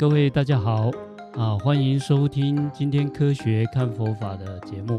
各位大家好啊，欢迎收听今天科学看佛法的节目。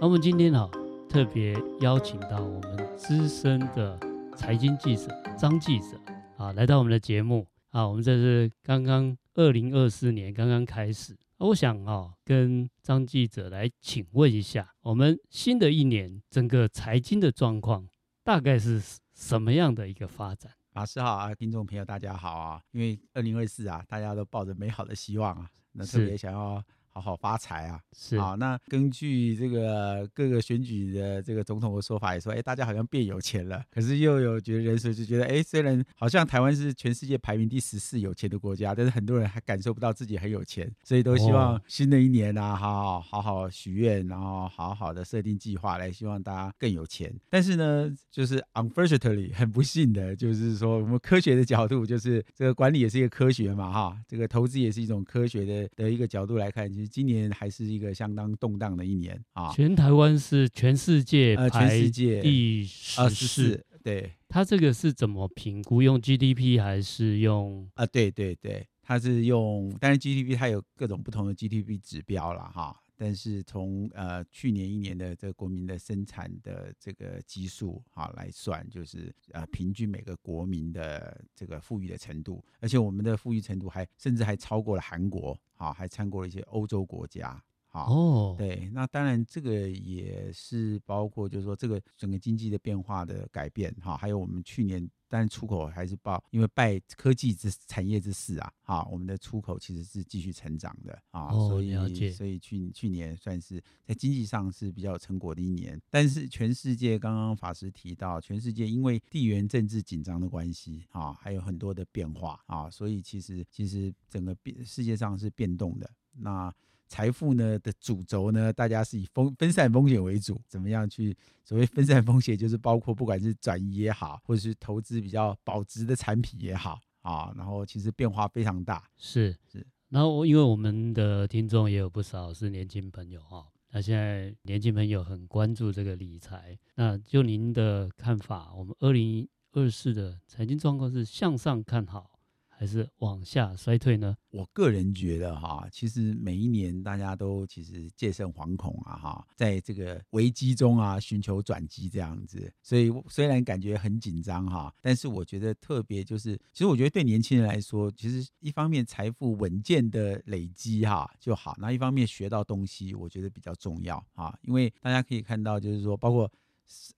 那我们今天啊，特别邀请到我们资深的财经记者张记者啊，来到我们的节目啊。我们这是刚刚二零二四年刚刚开始，我想啊，跟张记者来请问一下，我们新的一年整个财经的状况大概是什么样的一个发展？法师好啊，听众朋友大家好啊！因为二零二四啊，大家都抱着美好的希望啊，那特别想要。好好发财啊！是啊，那根据这个各个选举的这个总统的说法，也说，哎，大家好像变有钱了。可是又有觉得人数就觉得，哎，虽然好像台湾是全世界排名第十四有钱的国家，但是很多人还感受不到自己很有钱，所以都希望新的一年啊，好好好好许愿，然后好好的设定计划，来希望大家更有钱。但是呢，就是 unfortunately 很不幸的，就是说我们科学的角度，就是这个管理也是一个科学嘛，哈，这个投资也是一种科学的的一个角度来看，其实。今年还是一个相当动荡的一年啊！全台湾是全世界呃，全世界第十四，对。它这个是怎么评估？用 GDP 还是用啊？对对对，它是用，但是 GDP 它有各种不同的 GDP 指标了哈。但是从呃去年一年的这个国民的生产的这个基数啊来算，就是呃平均每个国民的这个富裕的程度，而且我们的富裕程度还甚至还超过了韩国，啊，还超过了一些欧洲国家。哦，对，那当然这个也是包括，就是说这个整个经济的变化的改变，哈，还有我们去年，当然出口还是报，因为拜科技之产业之势啊，哈，我们的出口其实是继续成长的啊，所以所以去去年算是在经济上是比较有成果的一年，但是全世界刚刚法师提到，全世界因为地缘政治紧张的关系啊，还有很多的变化啊，所以其实其实整个变世界上是变动的，那。财富呢的主轴呢，大家是以风分散风险为主，怎么样去所谓 分散风险，就是包括不管是转移也好，或者是投资比较保值的产品也好啊，然后其实变化非常大。是。是，然后因为我们的听众也有不少是年轻朋友哈，那现在年轻朋友很关注这个理财，那就您的看法，我们二零二四的财经状况是向上看好，还是往下衰退呢？我个人觉得哈，其实每一年大家都其实戒慎惶恐啊哈，在这个危机中啊寻求转机这样子。所以虽然感觉很紧张哈，但是我觉得特别就是，其实我觉得对年轻人来说，其实一方面财富稳健的累积哈就好，那一方面学到东西，我觉得比较重要啊。因为大家可以看到，就是说包括。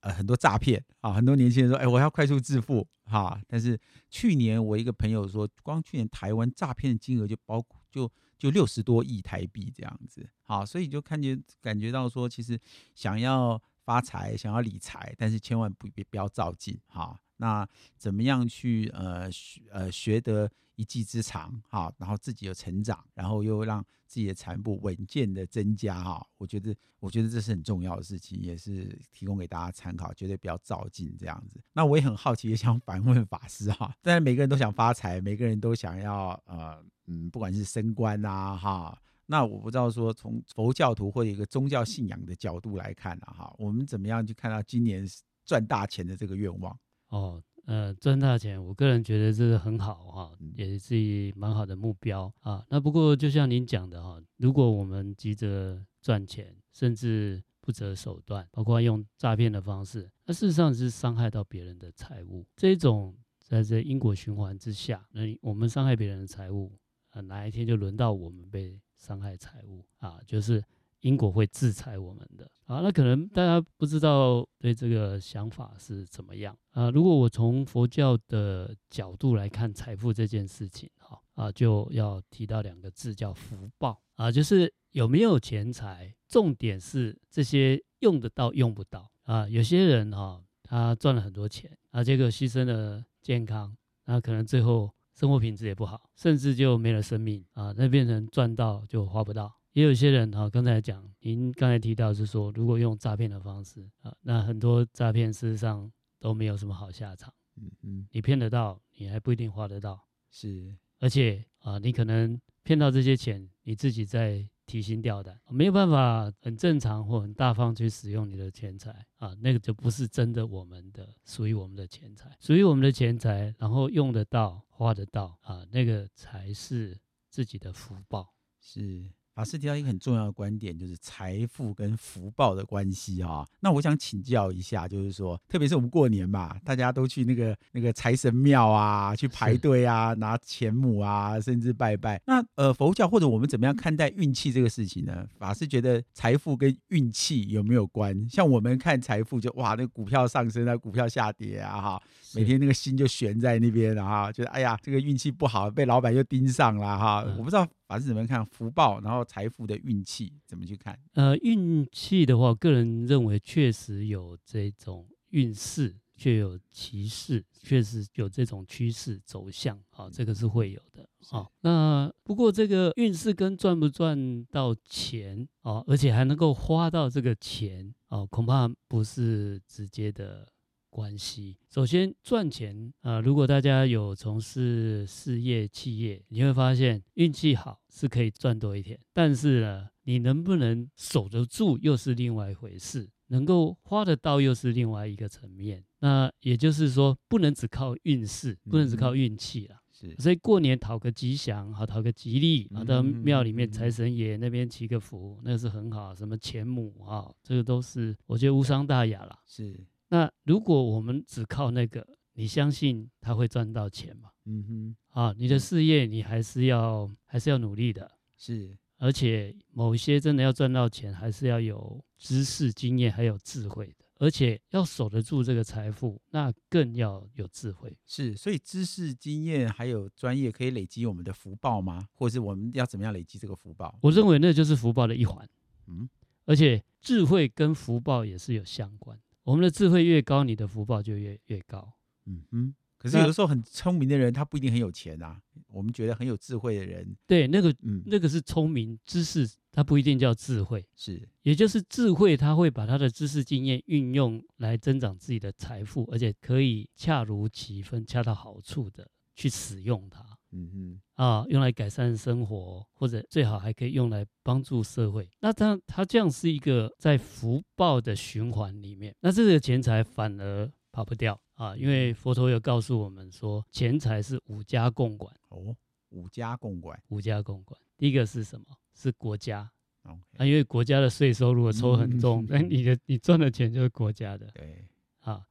呃，很多诈骗啊，很多年轻人说，哎，我要快速致富哈。但是去年我一个朋友说，光去年台湾诈骗的金额就包就就六十多亿台币这样子，好，所以就看见感觉到说，其实想要发财，想要理财，但是千万不别不要照进哈。那怎么样去呃学呃学得一技之长哈，然后自己有成长，然后又让自己的财富稳健的增加哈，我觉得我觉得这是很重要的事情，也是提供给大家参考，绝对不要照进这样子。那我也很好奇，也想反问法师哈，当然每个人都想发财，每个人都想要呃嗯，不管是升官啊哈，那我不知道说从佛教徒或者一个宗教信仰的角度来看啊哈，我们怎么样去看到今年赚大钱的这个愿望？哦，呃，赚大钱，我个人觉得这是很好哈，也是蛮好的目标啊。那不过就像您讲的哈，如果我们急着赚钱，甚至不择手段，包括用诈骗的方式，那事实上是伤害到别人的财物。这种在这因果循环之下，那我们伤害别人的财物，啊，哪一天就轮到我们被伤害财物啊，就是。因果会制裁我们的啊，那可能大家不知道对这个想法是怎么样啊？如果我从佛教的角度来看财富这件事情，哈啊，就要提到两个字叫福报啊，就是有没有钱财，重点是这些用得到用不到啊。有些人哈，他赚了很多钱啊，结果牺牲了健康，那可能最后生活品质也不好，甚至就没了生命啊，那变成赚到就花不到。也有些人哈，刚才讲，您刚才提到是说，如果用诈骗的方式啊，那很多诈骗事实上都没有什么好下场。嗯嗯，你骗得到，你还不一定花得到。是，而且啊，你可能骗到这些钱，你自己在提心吊胆，没有办法很正常或很大方去使用你的钱财啊，那个就不是真的我们的，属于我们的钱财，属于我们的钱财，然后用得到、花得到啊，那个才是。自己的福报。是。法师提到一个很重要的观点，就是财富跟福报的关系哈。那我想请教一下，就是说，特别是我们过年嘛，大家都去那个那个财神庙啊，去排队啊，拿钱母啊，甚至拜拜。那呃，佛教或者我们怎么样看待运气这个事情呢？法师觉得财富跟运气有没有关？像我们看财富就，就哇，那股票上升啊，股票下跌啊，哈，每天那个心就悬在那边了哈，觉得哎呀，这个运气不好，被老板又盯上了哈。我不知道。法师怎么看福报，然后财富的运气怎么去看？呃，运气的话，个人认为确实有这种运势，却有其势，确实有这种趋势走向啊，这个是会有的啊。那不过这个运势跟赚不赚到钱啊，而且还能够花到这个钱啊，恐怕不是直接的。关系，首先赚钱啊、呃，如果大家有从事事业、企业，你会发现运气好是可以赚多一点，但是呢，你能不能守得住又是另外一回事，能够花得到又是另外一个层面。那也就是说，不能只靠运势，不能只靠运气了。是，所以过年讨个吉祥，好讨个吉利，啊到庙里面财神爷那边祈个福，那是很好。什么钱母啊，这个都是我觉得无伤大雅了。是。那如果我们只靠那个，你相信他会赚到钱吗？嗯哼，啊，你的事业你还是要还是要努力的，是，而且某些真的要赚到钱，还是要有知识、经验，还有智慧的，而且要守得住这个财富，那更要有智慧。是，所以知识、经验还有专业可以累积我们的福报吗？或者是我们要怎么样累积这个福报？我认为那就是福报的一环。嗯，而且智慧跟福报也是有相关。我们的智慧越高，你的福报就越越高。嗯哼。可是有的时候很聪明的人，他不一定很有钱啊。我们觉得很有智慧的人，对，那个，嗯，那个是聪明知识，他不一定叫智慧。是，也就是智慧，他会把他的知识经验运用来增长自己的财富，而且可以恰如其分、恰到好处的去使用它。嗯嗯啊，用来改善生活，或者最好还可以用来帮助社会。那他他这样是一个在福报的循环里面，那这个钱财反而跑不掉啊，因为佛陀有告诉我们说，钱财是五家共管。哦，五家共管，五家共管。第一个是什么？是国家。啊，因为国家的税收如果抽很重，那、嗯、你的你赚的钱就是国家的。对。啊，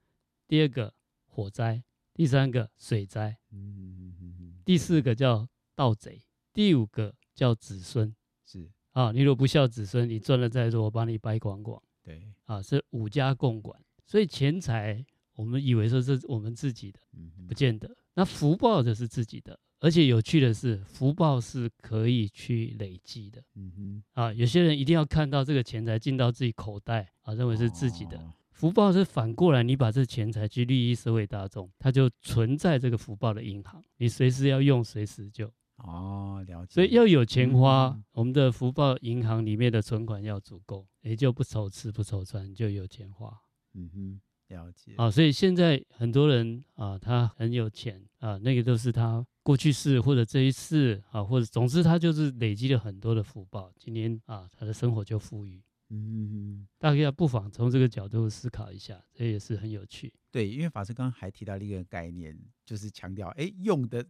第二个火灾，第三个水灾。嗯第四个叫盗贼，第五个叫子孙，是啊，你如果不孝子孙，你赚了再多，我把你掰光光。对啊，是五家共管，所以钱财我们以为说是我们自己的，不见得。那福报就是自己的，而且有趣的是，福报是可以去累积的。嗯哼，啊，有些人一定要看到这个钱财进到自己口袋啊，认为是自己的。福报是反过来，你把这钱财去利益社会大众，它就存在这个福报的银行，你随时要用，随时就哦，了解。所以要有钱花，嗯、我们的福报银行里面的存款要足够，也就不愁吃不愁穿，就有钱花。嗯哼，了解。啊，所以现在很多人啊，他很有钱啊，那个都是他过去世或者这一世啊，或者总之他就是累积了很多的福报，今天啊，他的生活就富裕。嗯，大家不妨从这个角度思考一下，这也是很有趣。对，因为法师刚刚还提到了一个概念，就是强调，哎，用的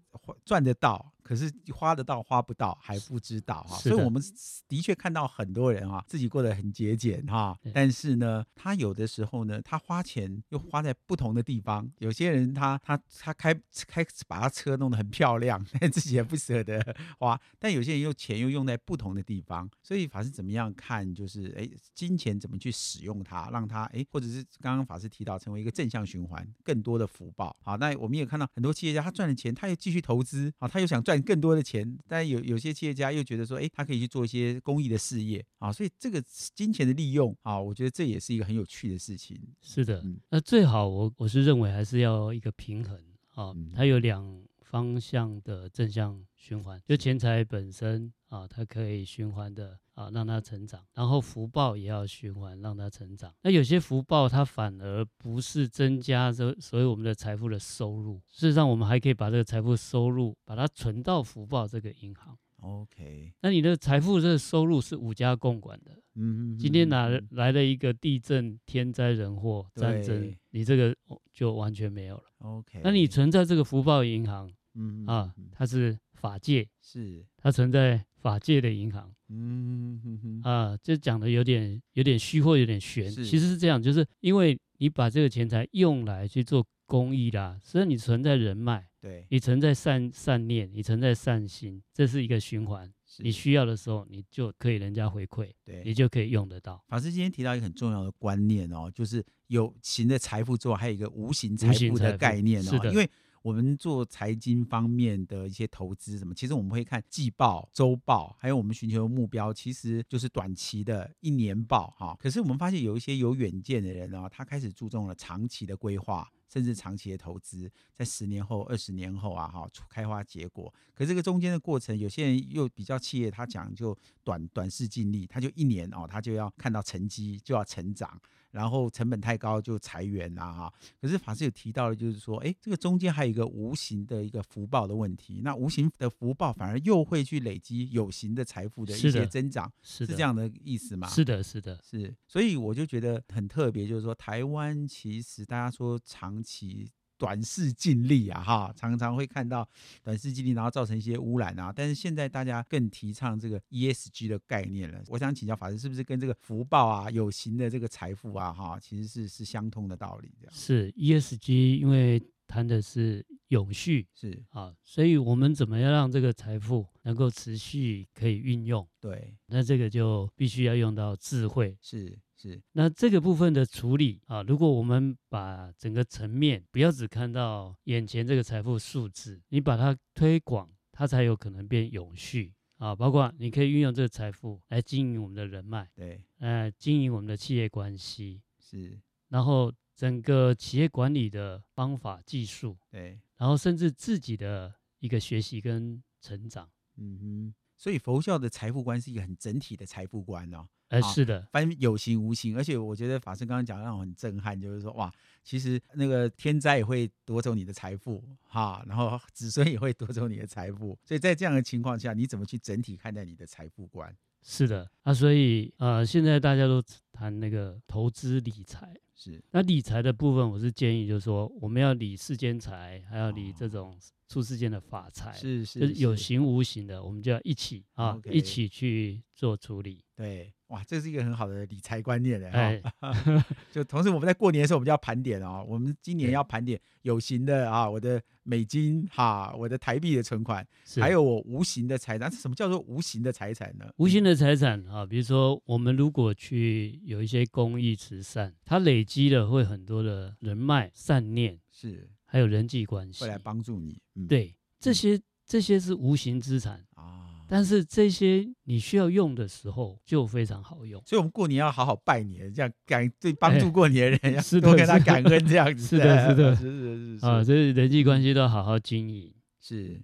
赚得到，可是花得到花不到还不知道哈。所以我们的确看到很多人啊，自己过得很节俭哈，但是呢，他有的时候呢，他花钱又花在不同的地方。有些人他他他开开把他车弄得很漂亮，但自己也不舍得花。但有些人又钱又用在不同的地方，所以法师怎么样看？就是哎，金钱怎么去使用它，让它哎，或者是刚刚法师提到成为一个正向循环更多的福报，好，那我们也看到很多企业家，他赚了钱，他又继续投资，啊，他又想赚更多的钱，但有有些企业家又觉得说，哎，他可以去做一些公益的事业，啊，所以这个金钱的利用，啊，我觉得这也是一个很有趣的事情。是的，那最好我我是认为还是要一个平衡，啊，它有两方向的正向循环，就钱财本身啊，它可以循环的。啊，让它成长，然后福报也要循环，让它成长。那有些福报它反而不是增加这所有我们的财富的收入，事实上我们还可以把这个财富收入把它存到福报这个银行。OK，那你的财富这个收入是五家共管的。嗯，今天哪来了一个地震、天灾人祸、战争，你这个就完全没有了。OK，那你存在这个福报银行，嗯啊，它是法界，是它存在法界的银行。嗯哼哼啊，这讲的有点有点虚或有点悬，其实是这样，就是因为你把这个钱财用来去做公益啦，所以你存在人脉，对，你存在善善念，你存在善心，这是一个循环。你需要的时候，你就可以人家回馈，对，你就可以用得到。法师今天提到一个很重要的观念哦，就是有形的财富之外，还有一个无形财富的概念哦。是的，因为我们做财经方面的一些投资什么，其实我们会看季报、周报，还有我们寻求的目标，其实就是短期的一年报哈。可是我们发现有一些有远见的人啊，他开始注重了长期的规划。甚至长期的投资，在十年后、二十年后啊，哈，开花结果。可这个中间的过程，有些人又比较企业，他讲究短短视近利，他就一年哦，他就要看到成绩，就要成长。然后成本太高就裁员呐哈，可是法师有提到的，就是说，哎，这个中间还有一个无形的一个福报的问题。那无形的福报反而又会去累积有形的财富的一些增长，是的，是这样的意思吗？是的，是的，是。所以我就觉得很特别，就是说台湾其实大家说长期。短视近利啊，哈，常常会看到短视近利，然后造成一些污染啊。但是现在大家更提倡这个 ESG 的概念了。我想请教法师，是不是跟这个福报啊、有形的这个财富啊，哈，其实是是相通的道理？这样是 ESG，因为谈的是永续，是啊，所以我们怎么样让这个财富能够持续可以运用？对，那这个就必须要用到智慧，是。是，那这个部分的处理啊，如果我们把整个层面不要只看到眼前这个财富数字，你把它推广，它才有可能变永续。啊。包括你可以运用这个财富来经营我们的人脉，对，呃，经营我们的企业关系，是，然后整个企业管理的方法技术，对，然后甚至自己的一个学习跟成长，嗯哼，所以佛教的财富观是一个很整体的财富观哦。哎，是的，分有形无形，而且我觉得法师刚刚讲的让我很震撼，就是说哇，其实那个天灾也会夺走你的财富哈，然后子孙也会夺走你的财富，所以在这样的情况下，你怎么去整体看待你的财富观？是的，啊，所以呃，现在大家都谈那个投资理财，是。那理财的部分，我是建议就是说，我们要理世间财，还要理这种出世间的法财，是是，就是有形无形的，我们就要一起啊一起去做处理，对。哇，这是一个很好的理财观念的哈。哎、就同时我们在过年的时候，我们就要盘点哦。我们今年要盘点有形的啊，我的美金哈，我的台币的存款，还有我无形的财产。什么叫做无形的财产呢？无形的财产啊，比如说我们如果去有一些公益慈善，它累积了会很多的人脉、善念，是还有人际关系，会来帮助你。嗯、对，这些这些是无形资产啊。但是这些你需要用的时候就非常好用，所以我们过年要好好拜年，这样感对帮助过年的人要 多跟他感恩，这样子。是的，是的，是是是啊，这是人际关系都要好好经营。是，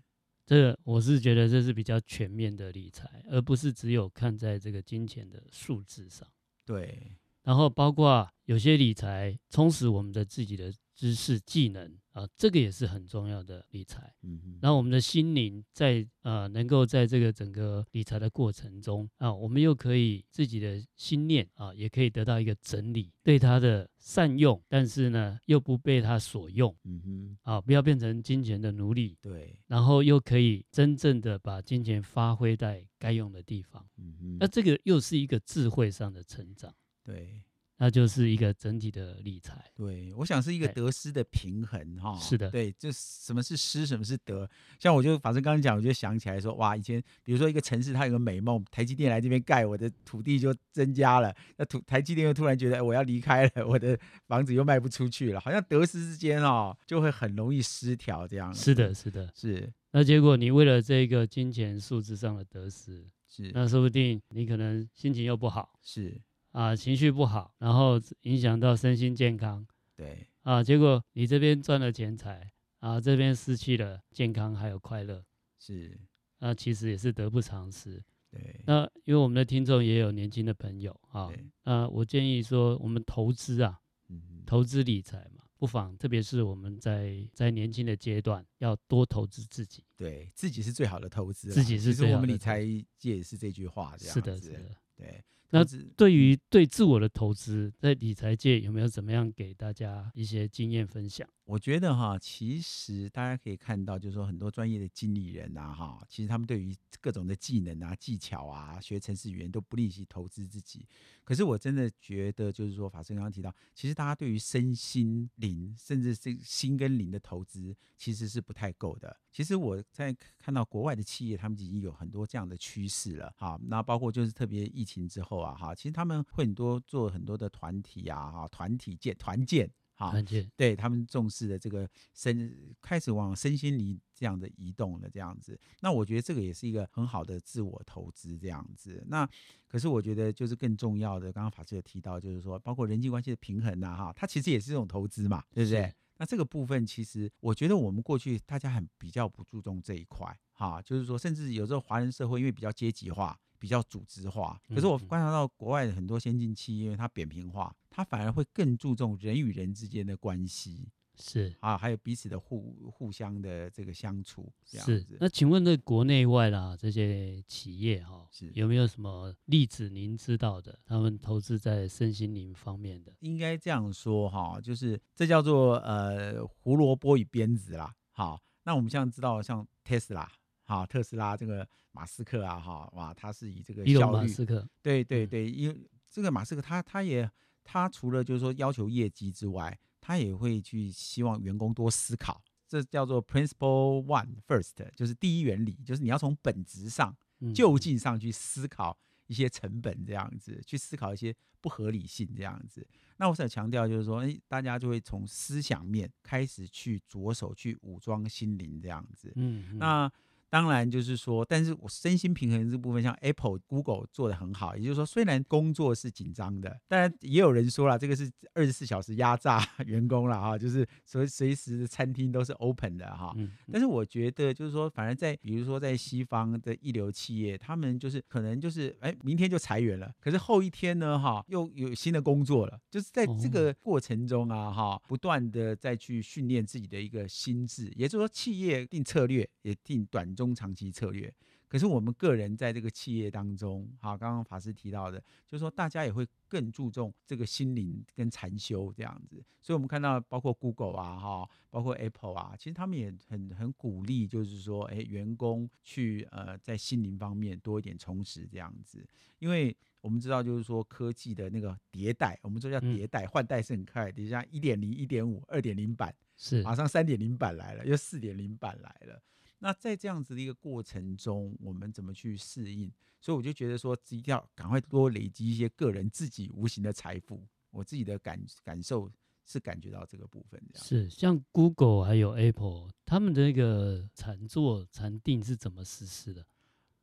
这个我是觉得这是比较全面的理财，而不是只有看在这个金钱的数字上。对，然后包括有些理财充实我们的自己的知识技能啊，这个也是很重要的理财。嗯哼，然后我们的心灵在呃，能够在这个整个理财的过程中啊，我们又可以自己的心念啊，也可以得到一个整理，对它的善用，但是呢，又不被它所用。嗯哼，啊，不要变成金钱的奴隶。对，然后又可以真正的把金钱发挥在该用的地方。嗯哼，那这个又是一个智慧上的成长。对。那就是一个整体的理财，对，我想是一个得失的平衡哈。是的，对，就什么是失，什么是得。像我就反正刚刚讲，我就想起来说，哇，以前比如说一个城市，它有个美梦，台积电来这边盖，我的土地就增加了。那土台积电又突然觉得我要离开了，我的房子又卖不出去了，好像得失之间哦，就会很容易失调这样。是的，是的，是。那结果你为了这个金钱数字上的得失，是，那说不定你可能心情又不好。是。啊，情绪不好，然后影响到身心健康。对啊，结果你这边赚了钱财，啊，这边失去了健康还有快乐。是，那其实也是得不偿失。对，那因为我们的听众也有年轻的朋友啊，那我建议说，我们投资啊，嗯，投资理财嘛，不妨，特别是我们在在年轻的阶段，要多投资自己。对自己是最好的投资，自己是最好的。其实我们理财界也是这句话，这样子。是的，是的。对。那对于对自我的投资，在理财界有没有怎么样给大家一些经验分享？我觉得哈，其实大家可以看到，就是说很多专业的经理人啊，哈，其实他们对于各种的技能啊、技巧啊、学程式语言都不吝惜投资自己。可是我真的觉得，就是说法师刚刚提到，其实大家对于身心灵，甚至是心跟灵的投资，其实是不太够的。其实我在看到国外的企业，他们已经有很多这样的趋势了，哈。那包括就是特别疫情之后啊，哈，其实他们会很多做很多的团体啊，哈，团体建团建。好，对他们重视的这个身，开始往身心灵这样的移动了，这样子。那我觉得这个也是一个很好的自我投资，这样子。那可是我觉得就是更重要的，刚刚法师有提到，就是说包括人际关系的平衡呐，哈，它其实也是一种投资嘛，对不对？那这个部分其实我觉得我们过去大家很比较不注重这一块，哈，就是说甚至有时候华人社会因为比较阶级化。比较组织化，可是我观察到国外的很多先进企业，因为它扁平化，它反而会更注重人与人之间的关系，是啊，还有彼此的互互相的这个相处，这样子。是。那请问，那国内外啦这些企业哈，是有没有什么例子您知道的？他们投资在身心灵方面的？应该这样说哈，就是这叫做呃胡萝卜与鞭子啦。好，那我们现在知道像 Tesla。好，特斯拉这个马斯克啊，哈哇，他是以这个效率，马斯克，对对对，因为这个马斯克他他也他除了就是说要求业绩之外，他也会去希望员工多思考，这叫做 Principle One First，就是第一原理，就是你要从本质上、就近上去思考一些成本这样子，去思考一些不合理性这样子。那我想强调就是说，哎，大家就会从思想面开始去着手去武装心灵这样子，嗯，那。当然，就是说，但是我身心平衡这部分，像 Apple、Google 做的很好。也就是说，虽然工作是紧张的，当然也有人说了，这个是二十四小时压榨 员工了哈，就是随随时餐厅都是 open 的哈。但是我觉得，就是说，反而在比如说在西方的一流企业，他们就是可能就是哎，明天就裁员了，可是后一天呢，哈，又有新的工作了，就是在这个过程中啊，哈，不断的再去训练自己的一个心智。也就是说，企业定策略也定短中。中长期策略，可是我们个人在这个企业当中，好，刚刚法师提到的，就是说大家也会更注重这个心灵跟禅修这样子，所以我们看到包括 Google 啊，哈，包括 Apple 啊，其实他们也很很鼓励，就是说，哎，员工去呃在心灵方面多一点充实这样子，因为我们知道，就是说科技的那个迭代，我们说叫迭代换代是很快，等一下一点零、一点五、二点零版是。马上三点零版来了，又四点零版来了。那在这样子的一个过程中，我们怎么去适应？所以我就觉得说，一定要赶快多累积一些个人自己无形的财富。我自己的感感受是感觉到这个部分这样。是像 Google 还有 Apple，他们的那个禅坐禅定是怎么实施的？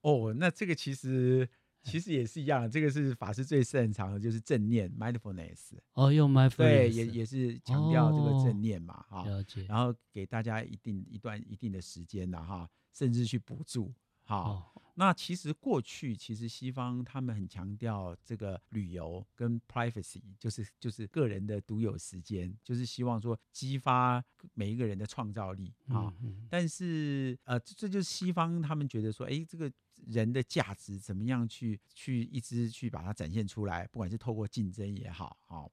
哦，那这个其实。其实也是一样的，这个是法师最擅长的，就是正念 （mindfulness）。哦，用 mindfulness，对，也也是强调这个正念嘛，哈、哦。了解。然后给大家一定一段一定的时间的哈，甚至去补助，哈。哦那其实过去，其实西方他们很强调这个旅游跟 privacy，就是就是个人的独有时间，就是希望说激发每一个人的创造力啊。但是呃，这就是西方他们觉得说，哎，这个人的价值怎么样去去一直去把它展现出来，不管是透过竞争也好，啊，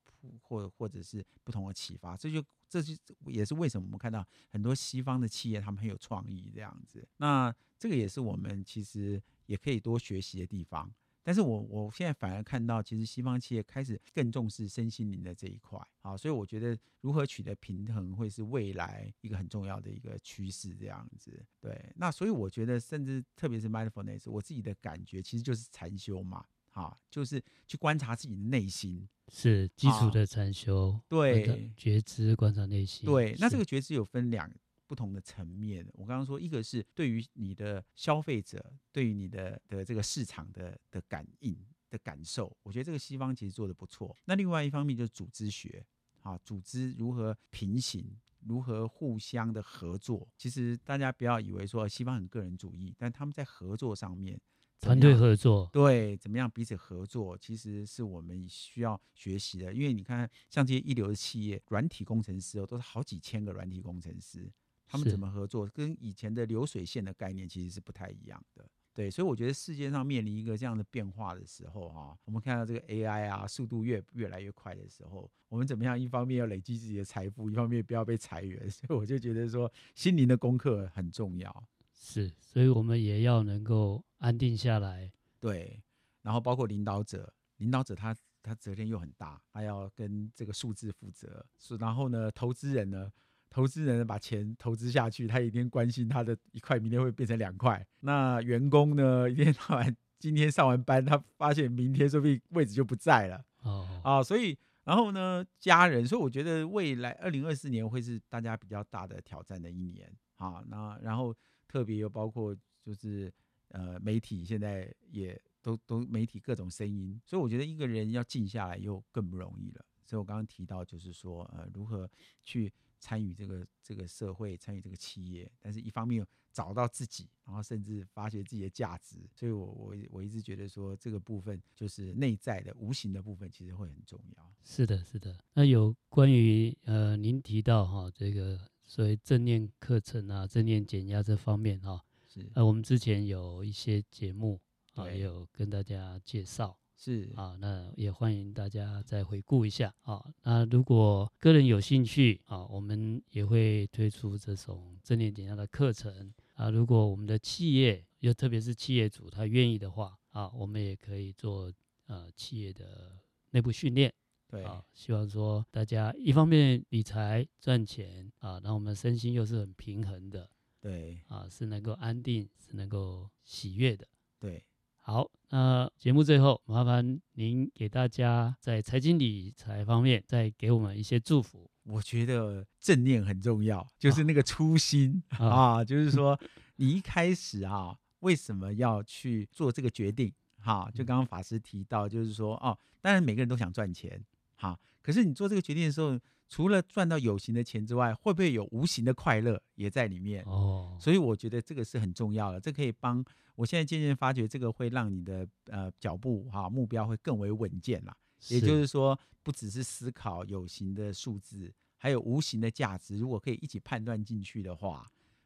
或或者是不同的启发，这就这就也是为什么我们看到很多西方的企业他们很有创意这样子。那这个也是我们其实也可以多学习的地方，但是我我现在反而看到，其实西方企业开始更重视身心灵的这一块，啊，所以我觉得如何取得平衡会是未来一个很重要的一个趋势，这样子。对，那所以我觉得，甚至特别是 mindfulness，我自己的感觉其实就是禅修嘛，啊，就是去观察自己的内心，是基础的禅修，对，觉知观察内心，对，那这个觉知有分两。不同的层面，我刚刚说，一个是对于你的消费者，对于你的的这个市场的的感应的感受，我觉得这个西方其实做的不错。那另外一方面就是组织学，啊，组织如何平行，如何互相的合作。其实大家不要以为说西方很个人主义，但他们在合作上面，团队合作，对，怎么样彼此合作，其实是我们需要学习的。因为你看，像这些一流的企业，软体工程师哦，都是好几千个软体工程师。他们怎么合作？跟以前的流水线的概念其实是不太一样的。对，所以我觉得世界上面临一个这样的变化的时候，哈，我们看到这个 AI 啊，速度越越来越快的时候，我们怎么样？一方面要累积自己的财富，一方面不要被裁员，所以我就觉得说，心灵的功课很重要。是，所以我们也要能够安定下来。对，然后包括领导者，领导者他他责任又很大，他要跟这个数字负责。是，然后呢，投资人呢？投资人把钱投资下去，他一定关心他的一块明天会变成两块。那员工呢，一天到晚今天上完班，他发现明天说不定位置就不在了。哦啊，所以然后呢，家人，所以我觉得未来二零二四年会是大家比较大的挑战的一年啊。那然后特别又包括就是呃媒体现在也都都媒体各种声音，所以我觉得一个人要静下来又更不容易了。所以我刚刚提到就是说呃如何去。参与这个这个社会，参与这个企业，但是一方面找到自己，然后甚至发掘自己的价值，所以我我我一直觉得说这个部分就是内在的无形的部分，其实会很重要。是的，是的。那有关于呃，您提到哈这个所谓正念课程啊，正念减压这方面哈，是呃，我们之前有一些节目啊，也有跟大家介绍。是啊，那也欢迎大家再回顾一下啊。那如果个人有兴趣啊，我们也会推出这种正念减压的课程啊。如果我们的企业，又特别是企业主他愿意的话啊，我们也可以做呃企业的内部训练。对啊，希望说大家一方面理财赚钱啊，那我们身心又是很平衡的。对啊，是能够安定，是能够喜悦的。对。好，那节目最后麻烦您给大家在财经理财方面再给我们一些祝福。我觉得正念很重要，就是那个初心啊，啊，就是说你一开始啊，为什么要去做这个决定？哈、啊，就刚刚法师提到，就是说哦，当然每个人都想赚钱，哈、啊，可是你做这个决定的时候，除了赚到有形的钱之外，会不会有无形的快乐也在里面？哦，所以我觉得这个是很重要的，这可以帮。我现在渐渐发觉，这个会让你的呃脚步哈、啊、目标会更为稳健啦。也就是说，不只是思考有形的数字，还有无形的价值。如果可以一起判断进去的话，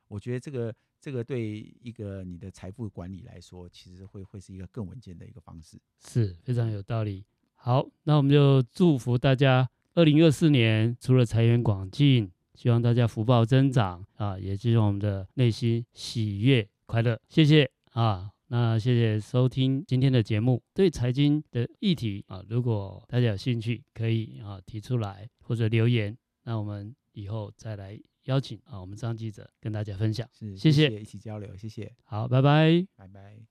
我觉得这个这个对一个你的财富管理来说，其实会会是一个更稳健的一个方式。是非常有道理。好，那我们就祝福大家，二零二四年除了财源广进，希望大家福报增长啊，也希望我们的内心喜悦快乐。谢谢。啊，那谢谢收听今天的节目。对财经的议题啊，如果大家有兴趣，可以啊提出来或者留言，那我们以后再来邀请啊我们张记者跟大家分享。是，谢谢，谢谢，一起交流，谢谢。好，拜拜，拜拜。